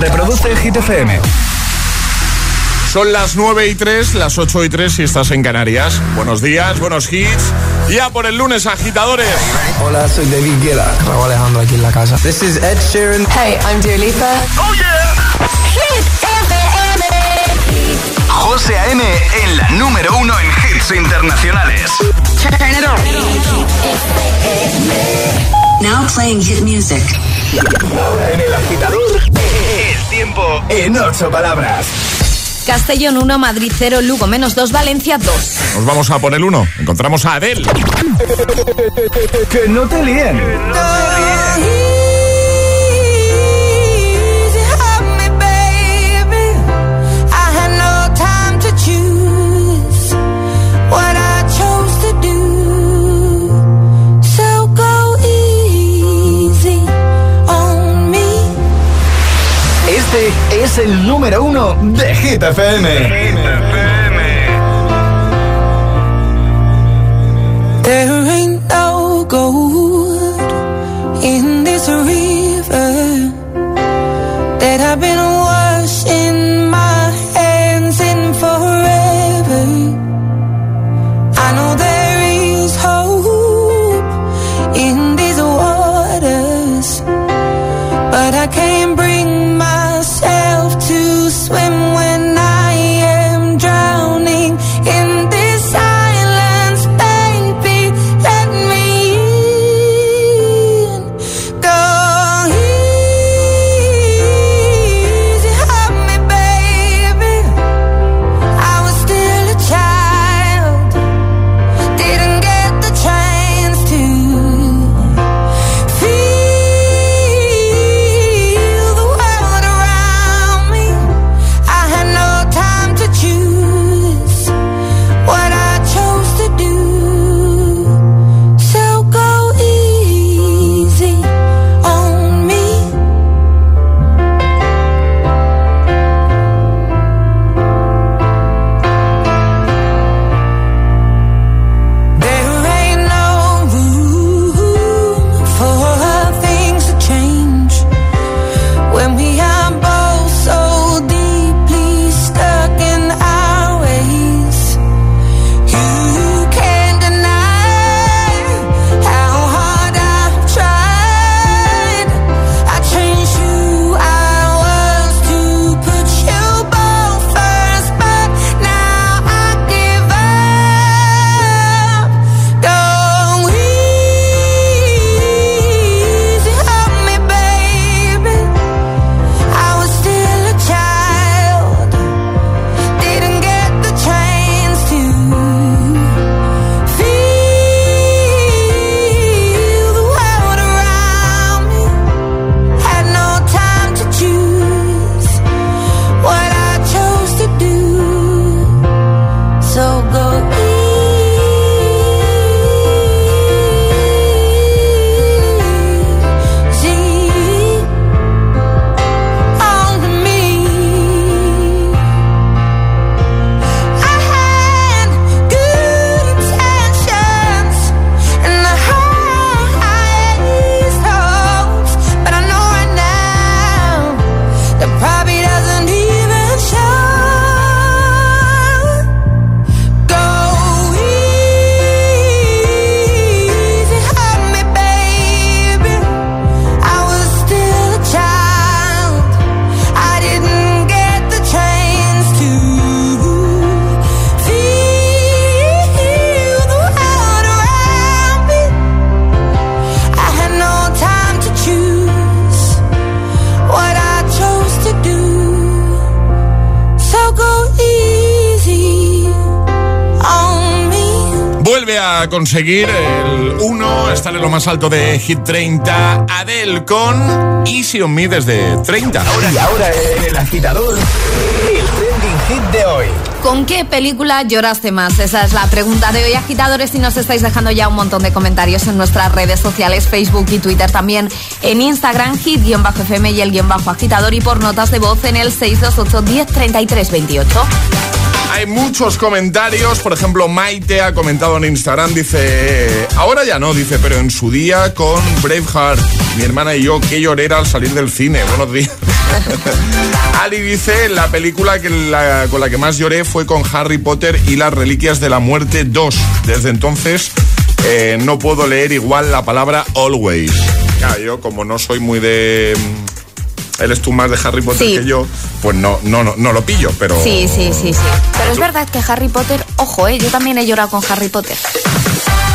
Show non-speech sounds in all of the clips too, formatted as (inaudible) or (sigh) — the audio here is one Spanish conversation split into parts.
Reproduce Hit FM. Son las 9 y 3, las 8 y 3 si estás en Canarias. Buenos días, buenos hits. Ya por el lunes, agitadores. Hola, soy David Guetta. Raúl Alejandro aquí en la casa. This is Ed Sheeran. Hey, I'm Dua Lipa. ¡Oh, yeah! Hit FM. José A.M. en la número uno en hits internacionales. Turn it on. Now playing hit music. Ahora en el agitador, el tiempo en ocho palabras. Castellón 1, Madrid 0, Lugo menos 2, Valencia 2. Nos vamos a por el 1. Encontramos a Adele. Que no te líen. Es el número uno de Hit FM. Conseguir el 1, estar en lo más alto de Hit 30. Adele con Easy on Me desde 30. Ahora, y ahora en el agitador, el trending hit de hoy. ¿Con qué película lloraste más? Esa es la pregunta de hoy, agitadores. Y nos estáis dejando ya un montón de comentarios en nuestras redes sociales, Facebook y Twitter. También en Instagram, hit-fm y el guion bajo agitador. Y por notas de voz en el 628 10 28. Hay muchos comentarios, por ejemplo, Maite ha comentado en Instagram, dice, ahora ya no, dice, pero en su día con Braveheart, mi hermana y yo, qué llorera al salir del cine. Buenos días. (laughs) Ali dice, la película que la- con la que más lloré fue con Harry Potter y las Reliquias de la Muerte 2. Desde entonces eh, no puedo leer igual la palabra always. Yo como no soy muy de... Eres tú más de Harry Potter Sí. que yo, pues no, no, no, no lo pillo, pero... Sí, sí, sí, sí. Pero es verdad que Harry Potter, ojo, ¿eh? yo también he llorado con Harry Potter.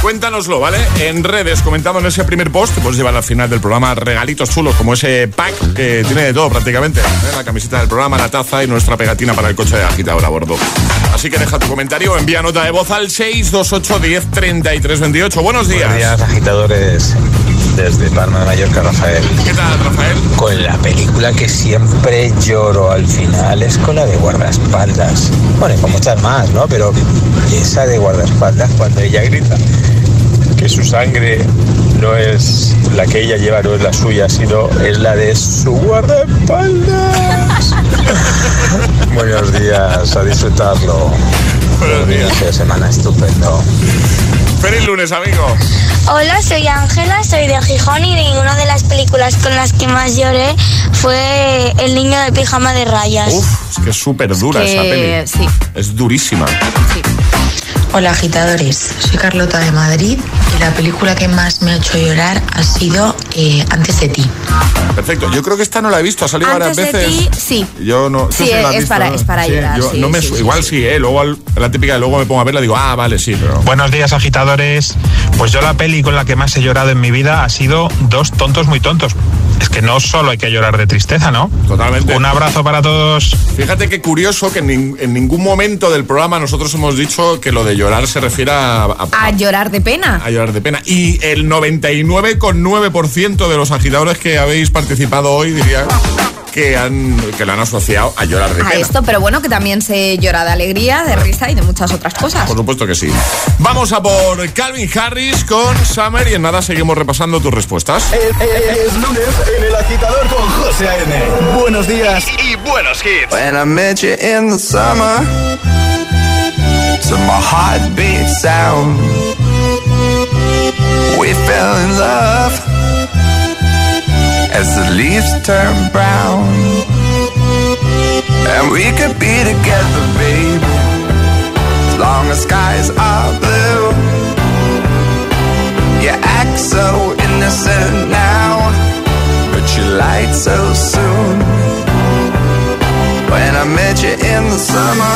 Cuéntanoslo, ¿vale? En redes, comentando en ese primer post, pues llevar al final del programa regalitos chulos, como ese pack que tiene de todo prácticamente. ¿eh? La camiseta del programa, la taza y nuestra pegatina para el coche de agitador a bordo. Así que deja tu comentario, envía nota de voz al 628 10 33 28. Buenos días. Buenos días, agitadores. Desde Palma de Mallorca, Rafael. ¿Qué tal, Rafael? Con la película que siempre lloro al final es con la de guardaespaldas. Bueno, y con muchas más, ¿no? Pero esa de guardaespaldas, cuando ella grita que su sangre no es la que ella lleva, no es la suya, sino es la de su guardaespaldas. (laughs) Buenos días, a disfrutarlo. Buenos días. Semana estupendo. Feliz lunes, amigo. Hola, soy Ángela, soy de Gijón y una de las películas con las que más lloré fue El niño de pijama de rayas. Uf, es que es súper dura Que esa peli. sí. Es durísima. Sí. Hola agitadores, soy Carlota de Madrid y la película que más me ha hecho llorar ha sido eh, Antes de ti. Perfecto. Yo creo que esta no la he visto, ha salido Antes varias de veces. ti, sí. Yo no. Sí, la es visto, para- ¿no? es para llorar, yo sí, no me sí, su- sí, igual sí. sí, ¿eh? Luego al- la típica de luego me pongo a verla y digo, ah, vale, sí, pero. Buenos días agitadores. Pues yo la peli con la que más he llorado en mi vida ha sido Dos tontos muy tontos. Es que no solo hay que llorar de tristeza, ¿no? Totalmente. Un abrazo para todos. Fíjate qué curioso que en, nin- en ningún momento del programa nosotros hemos dicho que lo de llorar se refiere a, a- A llorar de pena. a llorar de pena. Y el 99,9% de los agitadores que habéis participado hoy diría que, han, que lo han asociado a llorar de A pena. esto, pero bueno, que también se llora de alegría, de risa y de muchas otras cosas. Por supuesto que sí. Vamos a por Calvin Harris con Summer y en nada seguimos repasando tus respuestas. Es, es- es lunes en el agitador con José A.N. Buenos días y buenos hits. When I met you in the summer, to my heartbeat sound, we fell in love as the leaves turn brown. And we could be together, baby, as long as skies are blue. You act so innocent now, lied so soon. When I met you in the summer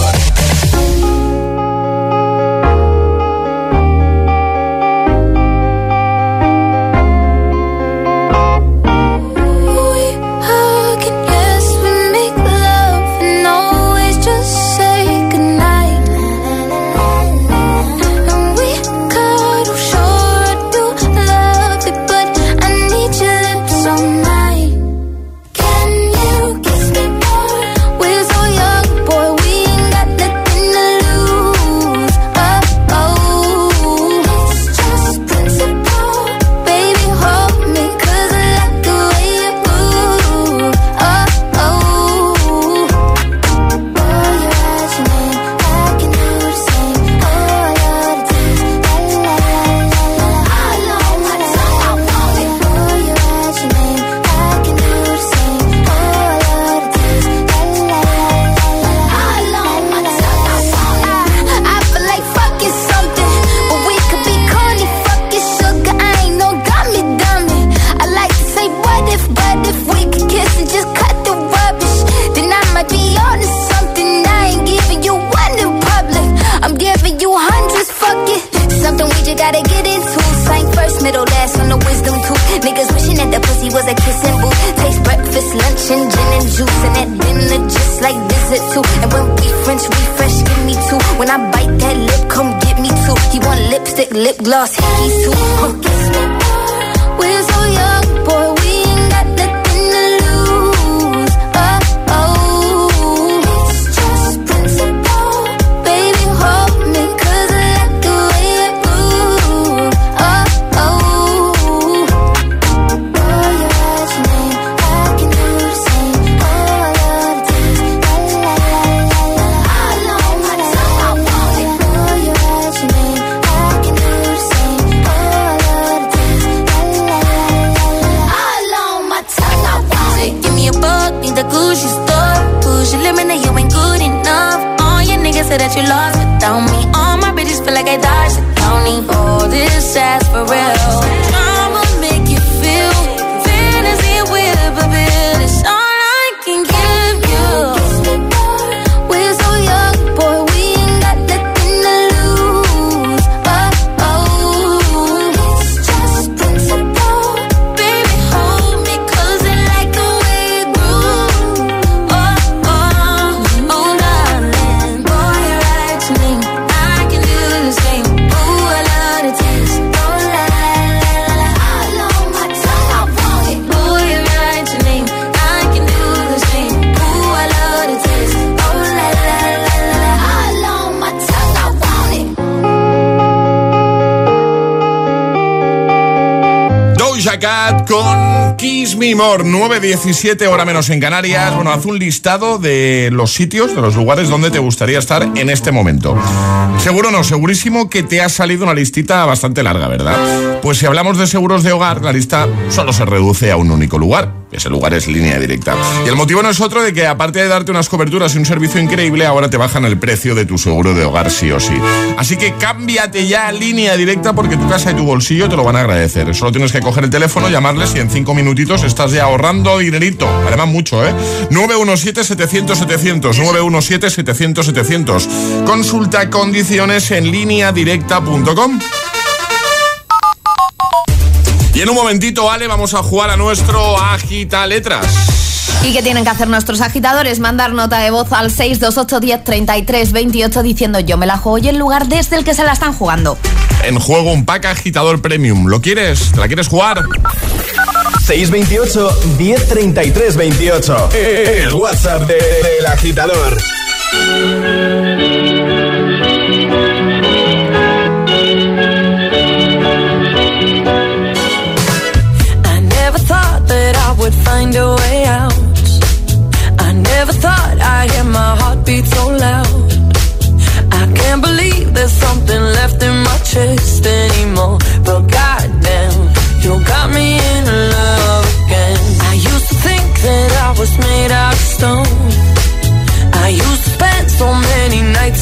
Gucci store. Push your limit, you ain't good enough. All your niggas say that you lost without me. All my bitches feel like I dodged the county. All this ass for real. Cat con Kiss Me More, 9.17 hora menos en Canarias. Bueno, haz un listado de los sitios, de los lugares donde te gustaría estar en este momento. Seguro no, segurísimo que te ha salido una listita bastante larga, ¿verdad? Pues si hablamos de seguros de hogar, la lista solo se reduce a un único lugar. Ese lugar es línea directa. Y el motivo no es otro de que aparte de darte unas coberturas y un servicio increíble, ahora te bajan el precio de tu seguro de hogar sí o sí. Así que cámbiate ya a línea directa porque tu casa y tu bolsillo te lo van a agradecer. Solo tienes que coger el teléfono, llamarles y en cinco minutitos estás ya ahorrando dinerito. Además mucho, ¿eh? 917-700-700. 917-700-700. Consulta condiciones en línea directa.com. Y en un momentito, Ale, vamos a jugar a nuestro Agita Letras. ¿Y qué tienen que hacer nuestros agitadores? Mandar nota de voz al 628 10 33 28 diciendo yo me la juego y el lugar desde el que se la están jugando. En juego un pack agitador premium. ¿Lo quieres? ¿Te la quieres jugar? 628 1033 28. El WhatsApp de- del agitador. Find a way out. I never thought I'd hear my heartbeat so loud. I can't believe there's something left in my chest anymore. But goddamn, you got me in love again. I used to think that I was made out of stone. I used to spend so many nights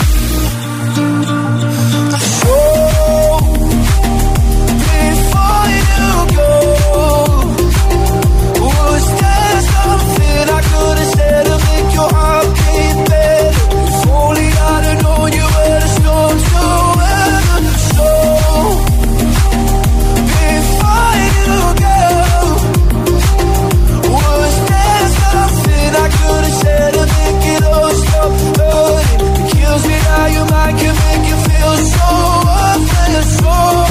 Something I could have said to make your heart beat better? If only I'd have known you to before you go, was there something I could have said to make it all stop hurting? It kills me how you feel so worthless. So,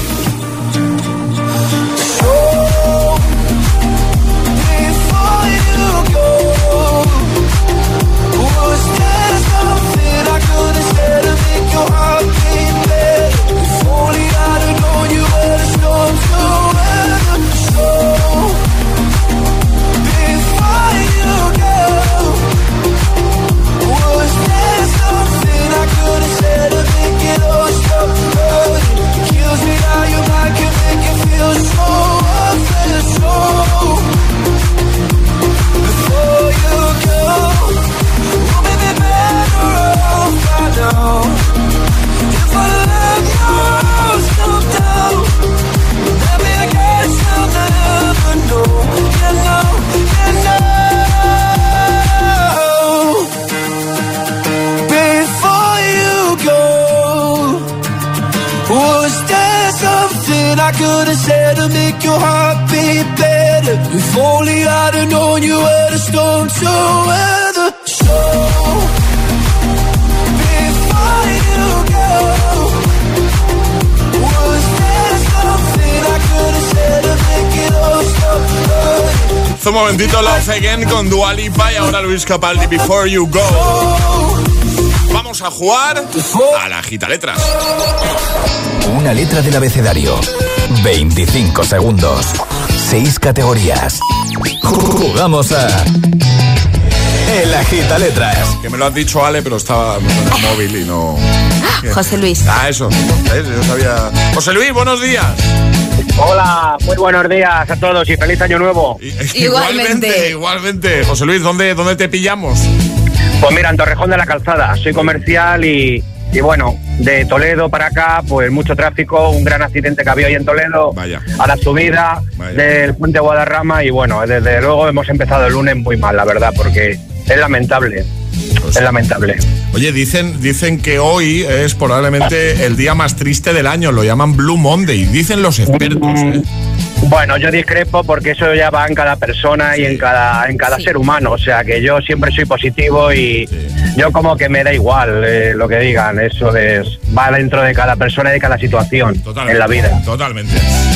Your heart Again con Dua Lipa y ahora Luis Capaldi Before You Go. Vamos a jugar a la gita letras. Una letra del abecedario. 25 segundos. 6 categorías. Jugamos a. El agita letras. Que me lo has dicho Ale, pero estaba en el móvil y no. José Luis. Ah, eso. ¿Ves? Yo sabía. José Luis, buenos días. Hola, muy buenos días a todos y feliz año nuevo. Igualmente. Igualmente. José Luis, ¿dónde, dónde te pillamos? Pues mira, en Torrejón de la Calzada, soy comercial y, y bueno, de Toledo para acá, pues mucho tráfico, un gran accidente que había hoy en Toledo, Vaya. a la subida Vaya. del puente Guadarrama y bueno, desde luego hemos empezado el lunes muy mal, la verdad, porque es lamentable, Pues es lamentable. Oye, dicen, dicen que hoy es probablemente el día más triste del año, lo llaman Blue Monday, dicen los expertos. ¿eh? Bueno, yo discrepo porque eso ya va en cada persona y en cada en cada Sí. ser humano. O sea que yo siempre soy positivo y Sí. yo como que me da igual eh, lo que digan. Eso es va dentro de cada persona y de cada situación Totalmente. en la vida. Totalmente.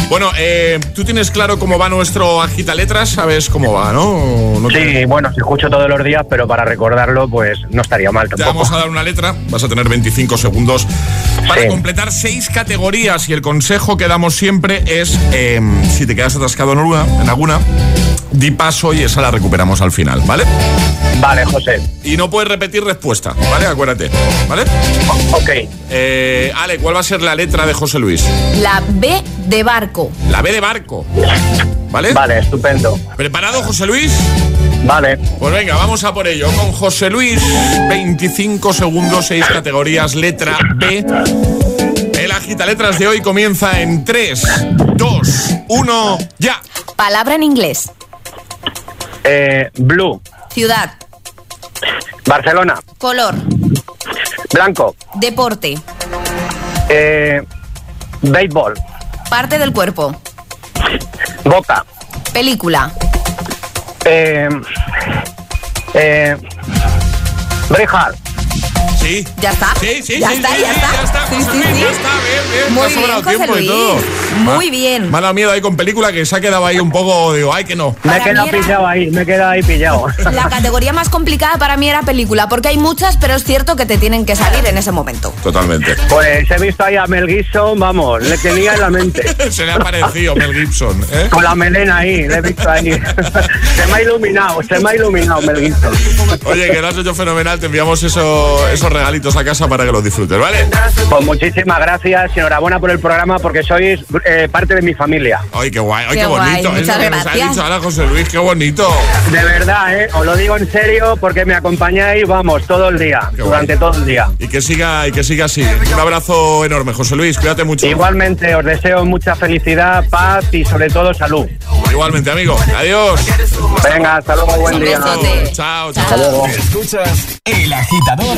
Bueno, eh, tú tienes claro cómo va nuestro agita letras, sabes cómo va, ¿no? ¿No te- Sí, bueno, se escucho todos los días, pero para recordarlo, pues no estaría mal Te tampoco. vamos a dar una letra, vas a tener 25 segundos para Sí. completar seis categorías y el consejo que damos siempre es, eh, si te quedas atascado en alguna, en alguna, di paso y esa la recuperamos al final, ¿vale? Vale, José. Y no puedes repetir respuesta, ¿vale? Acuérdate, ¿vale? Ok. Eh, Ale, ¿cuál va a ser la letra de José Luis? La B de barco. La B de barco, ¿vale? Vale, estupendo. ¿Preparado, José Luis? Vale. Pues venga, vamos a por ello. Con José Luis, 25 segundos, 6 categorías, letra B. El agita letras de hoy comienza en 3, 2, 1, ya. Palabra en inglés. Eh, blue. Ciudad. Barcelona. Color. Blanco. Deporte. Eh, béisbol. Parte del cuerpo. Boca. Película. Eh, eh, Braveheart. Sí. ¿Ya está? Sí, sí, ¿Ya sí, está? sí, ¿Ya sí, está? ya está, Sí, sí, sí. ya está, bien, bien. Muy bien, José tiempo y Luis. todo. Muy bien. Dado miedo ahí con película que se ha quedado ahí un poco, digo, ay que no. Me he quedado era- pillado ahí, me he quedado ahí pillado. La categoría más complicada para mí era película, porque hay muchas, pero es cierto que te tienen que salir en ese momento. Totalmente. Pues he visto ahí a Mel Gibson, vamos, le tenía en la mente. (laughs) Se le ha parecido Mel Gibson, ¿eh? Con la melena ahí, le he visto ahí. (laughs) se me ha iluminado, se me ha iluminado Mel Gibson. Oye, que lo has hecho fenomenal. Te enviamos eso- esos regalitos a casa para que los disfrutes, ¿vale? Pues muchísimas gracias y enhorabuena por el programa porque sois eh, parte de mi familia. Ay, qué guay, ay, Qué qué, guay, bonito. muchas Eso que nos ha gracias. dicho ahora José Luis, qué bonito. De verdad, ¿eh? Os lo digo en serio porque me acompañáis, vamos, todo el día, Qué durante guay. todo el día. Y que siga, y que siga así. Un abrazo enorme, José Luis, cuídate mucho. Igualmente, os deseo mucha felicidad, paz y sobre todo salud. Igualmente, amigo. Adiós. Venga, hasta luego, buen día. Chao. chao. Escuchas El Agitador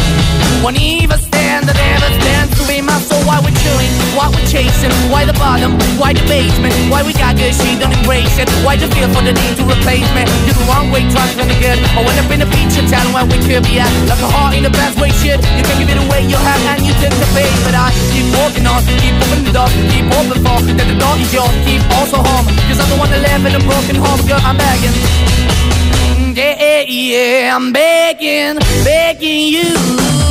Won't even stand, that ever stands to be my soul. Why we're chilling, why we're chasing, why the bottom, why the basement, why we got good, she don't embrace it. Why the feel for the need to replace me? You're the wrong way, trying to good. I went up in a feature town where we could be at. Like a heart in the best way, shit. You can give it away, you have, and you take the pay. But I keep walking on, keep moving the door, keep open for that the door is yours, keep also home. Cause I'm the one that live in a broken home, girl, I'm begging. Yeah, yeah, I'm begging, begging you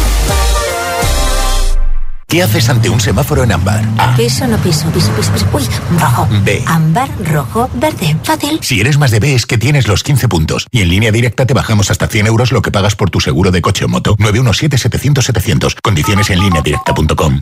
¿Qué haces ante un semáforo en ámbar? Piso, no piso, piso, piso, piso. Uy, rojo. B. Ámbar, rojo, verde. Fácil. Si eres más de B es que tienes los 15 puntos. Y en línea directa te bajamos hasta 100 euros lo que pagas por tu seguro de coche o moto. 917-700-700. Condiciones en línea directa.com.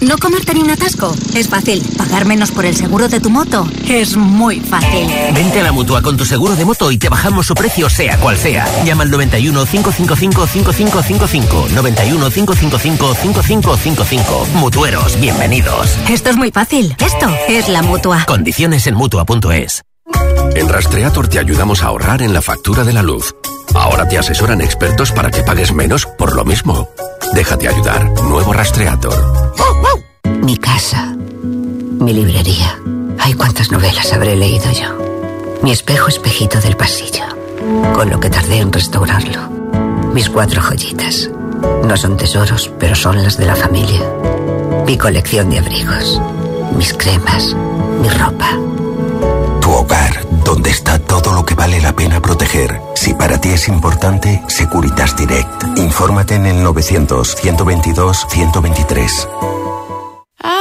¿No comerte ni un atasco? Es fácil. ¿Pagar menos por el seguro de tu moto? Es muy fácil. Vente a la mutua con tu seguro de moto y te bajamos su precio, sea cual sea. Llama al 91 555 5555. 91 555 5555. Mutueros, bienvenidos. Esto es muy fácil. Esto es la mutua. Condiciones en mutua.es. En Rastreator te ayudamos a ahorrar en la factura de la luz. Ahora te asesoran expertos para que pagues menos por lo mismo. Déjate ayudar. Nuevo Rastreator. Mi casa. Mi librería. Ay, cuántas novelas habré leído yo. Mi espejo espejito del pasillo. Con lo que tardé en restaurarlo. Mis cuatro joyitas. No son tesoros, pero son las de la familia. Mi colección de abrigos. Mis cremas. Mi ropa. Tu hogar, donde está todo lo que vale la pena proteger. Si para ti es importante, Securitas Direct. Infórmate en el 900-122-123.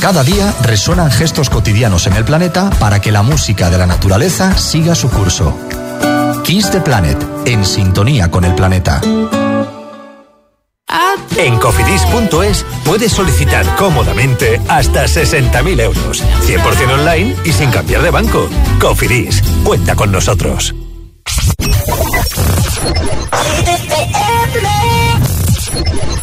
Cada día resuenan gestos cotidianos en el planeta para que la música de la naturaleza siga su curso. Kiss the Planet, en sintonía con el planeta. En cofidis.es puedes solicitar cómodamente hasta 60.000 euros. 100% online y sin cambiar de banco. Cofidis, cuenta con nosotros.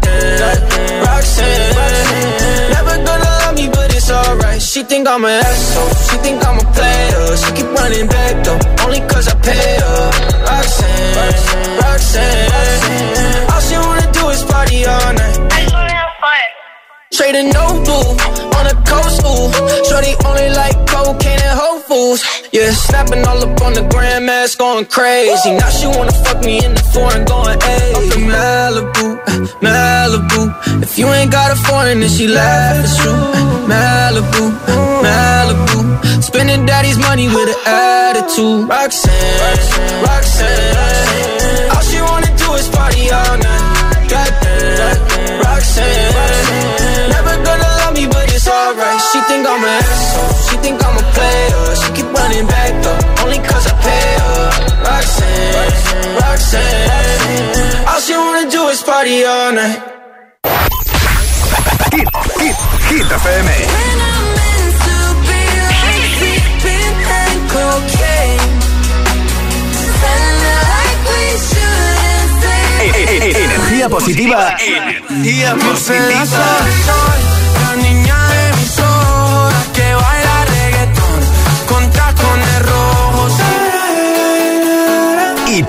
Goddamn, Roxanne. Never gonna love me, but it's alright. She think I'm an asshole. She think I'm a player. She keep running back though, only cause I pay her. Roxanne, Roxanne. All she wanna do is party all night. Trading no blue on the coast, ooh. Shorty only like cocaine and Whole Foods. Yeah, snapping all up on the grandmas, going crazy. Now she wanna fuck me in the foreign, going hey. Malibu, Malibu. If you ain't got a foreign, then she laugh at you. Malibu, Malibu. Spending daddy's money with an attitude. Roxanne, Roxanne. All she wanna do is party all night. She think I'm an asshole. She think I'm a player. She keep running back though, only cause I pay her. Roxanne, Roxanne. All she wanna do is party all night. Hit, hit, hit FM. E- e- e- Energía positiva. Energía positiva. La niña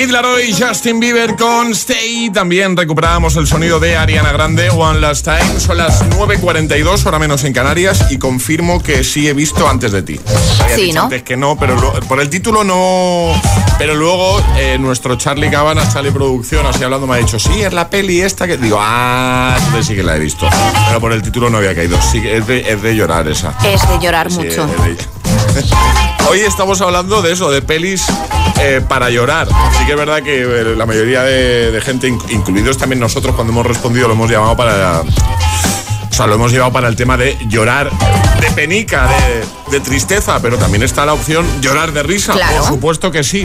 Kid Laroi y Justin Bieber con Stay. También recuperábamos el sonido de Ariana Grande, One Last Time. Son las 9.42, hora menos en Canarias, y confirmo que sí he visto antes de ti. Había Sí, ¿no? Antes que no, pero lo- por el título no. Pero luego eh, nuestro Charlie Cabana, Charlie Producción, así hablando, me ha dicho, sí, es la peli esta que. Digo, ah, entonces sí que la he visto. Pero por el título no había caído. Sí, es de, es de llorar esa. Es de llorar Sí, mucho. es de- (laughs) Hoy estamos hablando de eso, de pelis eh, para llorar. Sí que es verdad que eh, la mayoría de, gente, inc- incluidos también nosotros, cuando hemos respondido, lo hemos llamado para. O sea, lo hemos llevado para el tema de llorar de penica, de, de tristeza, pero también está la opción llorar de risa. Claro. Por supuesto que sí.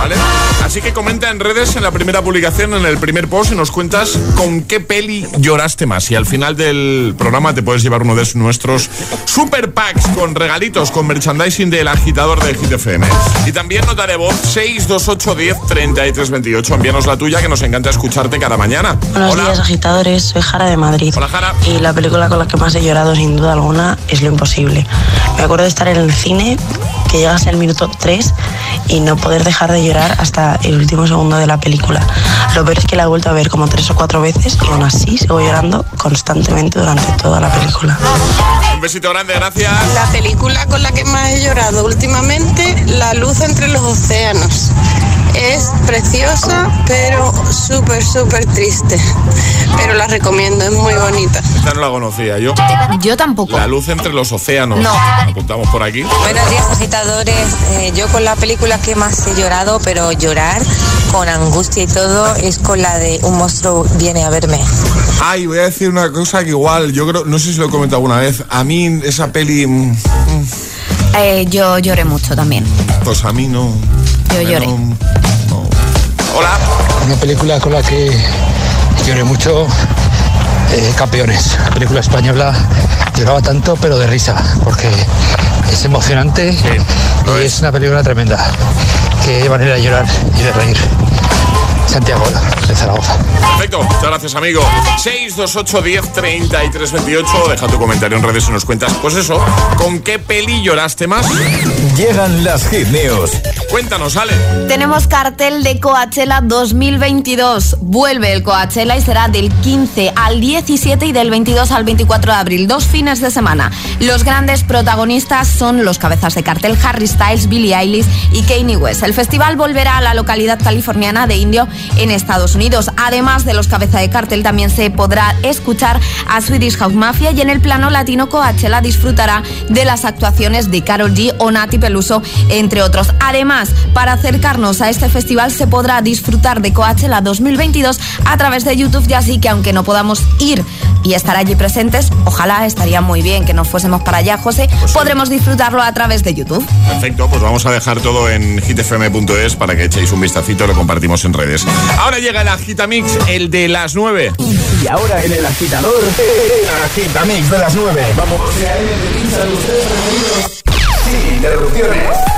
¿Vale? Así que comenta en redes, en la primera publicación, en el primer post, y nos cuentas con qué peli lloraste más. Y al final del programa te puedes llevar uno de nuestros super packs con regalitos, con merchandising del agitador de Hit FM. Y también nota de voz 628 10 33 28. Envíanos la tuya, que nos encanta escucharte cada mañana. Buenos Hola. días, agitadores. Soy Jara de Madrid. Hola, Jara. Y la película con la que más he llorado, sin duda alguna, es Lo Imposible. Me acuerdo de estar en el cine, que llegase el minuto 3 y no poder dejar de llorar hasta el último segundo de la película. Lo peor es que la he vuelto a ver como tres o cuatro veces y aún así sigo llorando constantemente durante toda la película. Un besito grande, gracias. La película con la que más he llorado últimamente, La luz entre los océanos. Es preciosa, pero súper, súper triste. Pero la recomiendo, es muy bonita. Esta no la conocía yo. Yo tampoco. La luz entre los océanos. No. Apuntamos por aquí. Buenos días, agitadores. Eh, yo con la película que más he llorado, pero llorar con angustia y todo, es con la de Un monstruo viene a verme. Ay, voy a decir una cosa que igual, yo creo, no sé si lo he comentado alguna vez. A mí esa peli. mm, Eh, yo lloré mucho también. Pues a mí no. Yo lloré. Hola. Una película con la que lloré mucho, eh, Campeones, la película española. Lloraba tanto, pero de risa, porque es emocionante y es una película tremenda. Qué manera de llorar y de reír. Santiago, de Zaragoza. Perfecto, muchas gracias amigo 628 10 33 28 Deja tu comentario en redes y nos cuentas Pues eso, ¿con qué peli lloraste más? Llegan las hit news. Cuéntanos, Ale Tenemos cartel de Coachella 2022. Vuelve el Coachella y será del 15 al 17 y del 22 al 24 de abril. Dos fines de semana. Los grandes protagonistas son los cabezas de cartel Harry Styles, Billie Eilish y Kanye West. El festival volverá a la localidad californiana de Indio en Estados Unidos. Además de los cabezas de cartel, también se podrá escuchar a Swedish House Mafia y en el plano latino Coachella disfrutará de las actuaciones de Karol G o Nati Peluso, entre otros. Además, para acercarnos a este festival se podrá disfrutar de Coachella 2022 a través de YouTube, ya así que aunque no podamos ir y estar allí presentes, ojalá estaría muy bien que nos fuésemos para allá, José, podremos disfrutarlo a través de YouTube. Perfecto, pues vamos a dejar todo en hitfm.es Para que echéis un vistacito Lo compartimos en redes Ahora llega el Agitamix, el de las 9 Y ahora en el agitador, (laughs) el agitamix de las 9. Vamos. Sin interrupciones.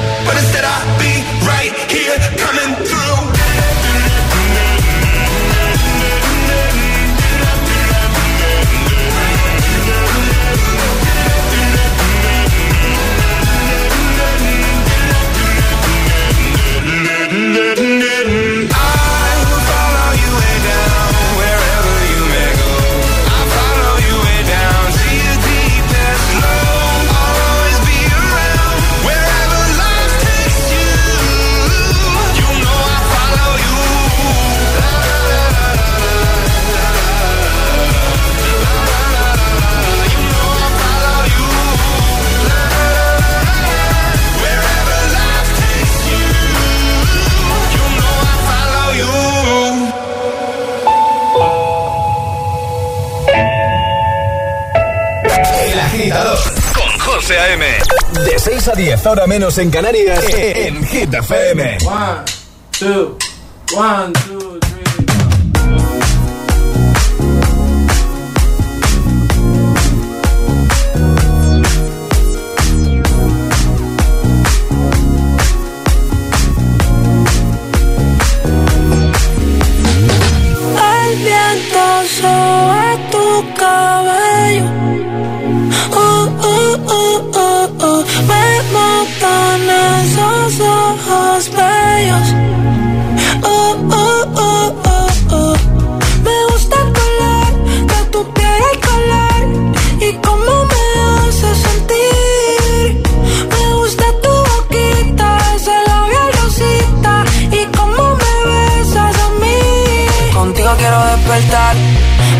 10, ahora menos en Canarias, eh, eh. en Hit FM. One, two, one, two.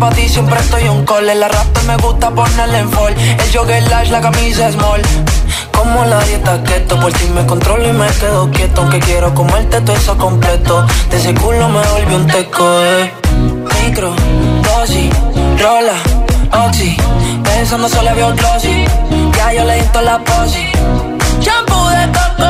para ti siempre estoy un call. La rap me gusta ponerle en fall. El jogger lash, la camisa small. Como la dieta keto, por ti me controlo y me quedo quieto. Aunque quiero comerte todo eso completo. De ese culo me volví un teco, eh. Micro, dosis, rola, oxi. Pensando solo veo glossy. Ya yo le di la posi. Shampoo de coco.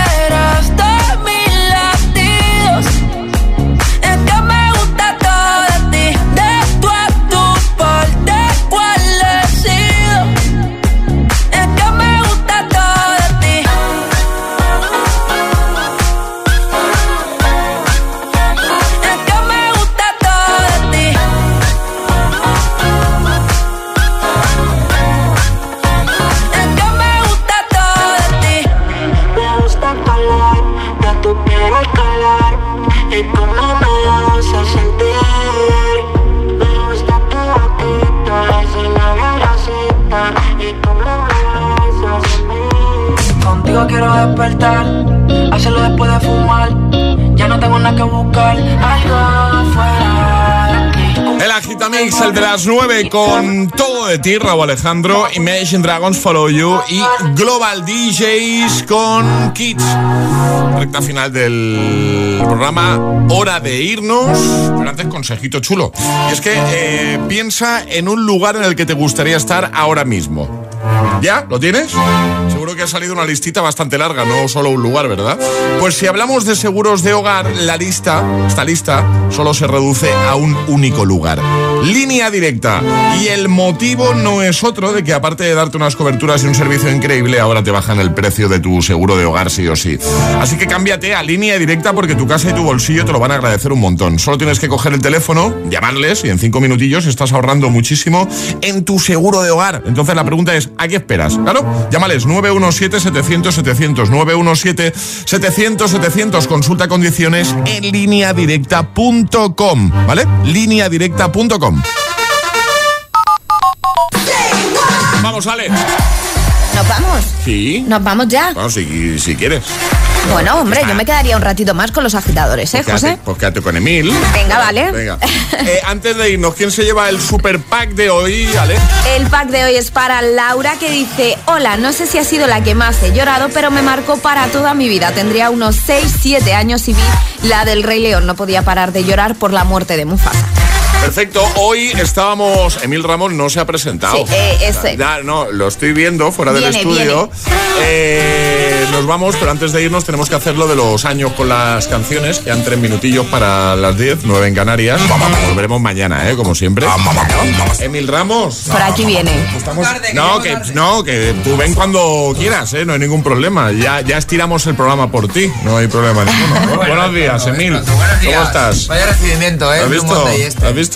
de las 9 con todo de ti, Raúl Alejandro, Imagine Dragons Follow You y Global DJs con Kids. Recta final del programa, hora de irnos. Pero antes, consejito chulo. Y es que eh, piensa en un lugar en el que te gustaría estar ahora mismo. ¿Ya? ¿Lo tienes? Que ha salido una listita bastante larga, no solo un lugar, ¿verdad? Pues si hablamos de seguros de hogar, la lista, esta lista, solo se reduce a un único lugar. Línea directa. Y el motivo no es otro de que aparte de darte unas coberturas y un servicio increíble, ahora te bajan el precio de tu seguro de hogar sí o sí. Así que cámbiate a línea directa porque tu casa y tu bolsillo te lo van a agradecer un montón. Solo tienes que coger el teléfono, llamarles y en cinco minutillos estás ahorrando muchísimo en tu seguro de hogar. Entonces la pregunta es, ¿a qué esperas? Claro, llámales 917-700-700, 917-700-700, consulta condiciones en lineadirecta.com, ¿vale? lineadirecta.com. Vamos, Ale. ¿Nos vamos? Sí. ¿Nos vamos ya? Bueno, si, si quieres. Bueno, hombre, yo me quedaría un ratito más con los agitadores, ¿eh, Quédate, José? pues quédate con Emil. Venga, vale. Venga. (laughs) Eh, antes de irnos, ¿quién se lleva el super pack de hoy, Ale? El pack de hoy es para Laura que dice, hola, no sé si ha sido la que más he llorado, pero me marcó para toda mi vida. Tendría unos 6, 7 años y vi la del Rey León. No podía parar de llorar por la muerte de Mufasa. Perfecto, hoy estábamos. Emil Ramón no se ha presentado. Sí, eh, ese. Ya, no, lo estoy viendo fuera del estudio. Eh, nos vamos, pero antes de irnos tenemos que hacer lo de los años con las canciones. Quedan tres minutillos para las 10, 9 en Canarias. Volveremos mañana, ¿eh? Como siempre. Emil Ramos. Por aquí viene. No, que, no, que tú ven cuando quieras, ¿eh? No hay ningún problema. Ya, ya estiramos el programa por ti. No hay problema ninguno. Buenos días, Emil. ¿Cómo estás? Vaya recibimiento, ¿eh? ¿Has Blue visto? Este. ¿Has visto?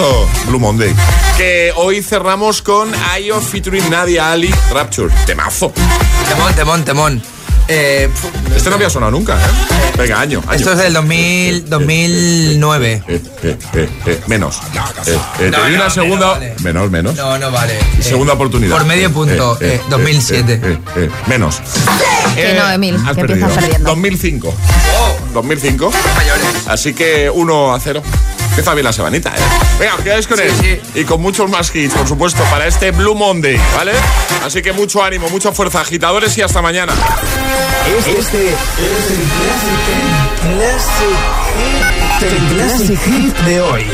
Blue Monday. Que hoy cerramos con Ayo featuring Nadia Ali Rapture. Temazo. Temón, temón, temón. Eh, Este no había sonado nunca, ¿eh? Venga, año. año. esto es del 2000, 2009. Eh, eh, eh, eh, menos. Eh, eh, No, te di no, una segunda. menos, vale. Menos, menos. No, no vale. Segunda oportunidad. Por medio punto, eh, 2007. eh, eh, menos. Que no, Emil, has que empiezas perdido. perdiendo. 2005. 2005. Así que 1 a 0. Empieza bien la semanita, ¿eh? Venga, os quedáis con él. Y con muchos más hits, por supuesto, para este Blue Monday, ¿vale? Así que mucho ánimo, mucha fuerza, agitadores, y hasta mañana. Este, este es el Classic Hit de hoy.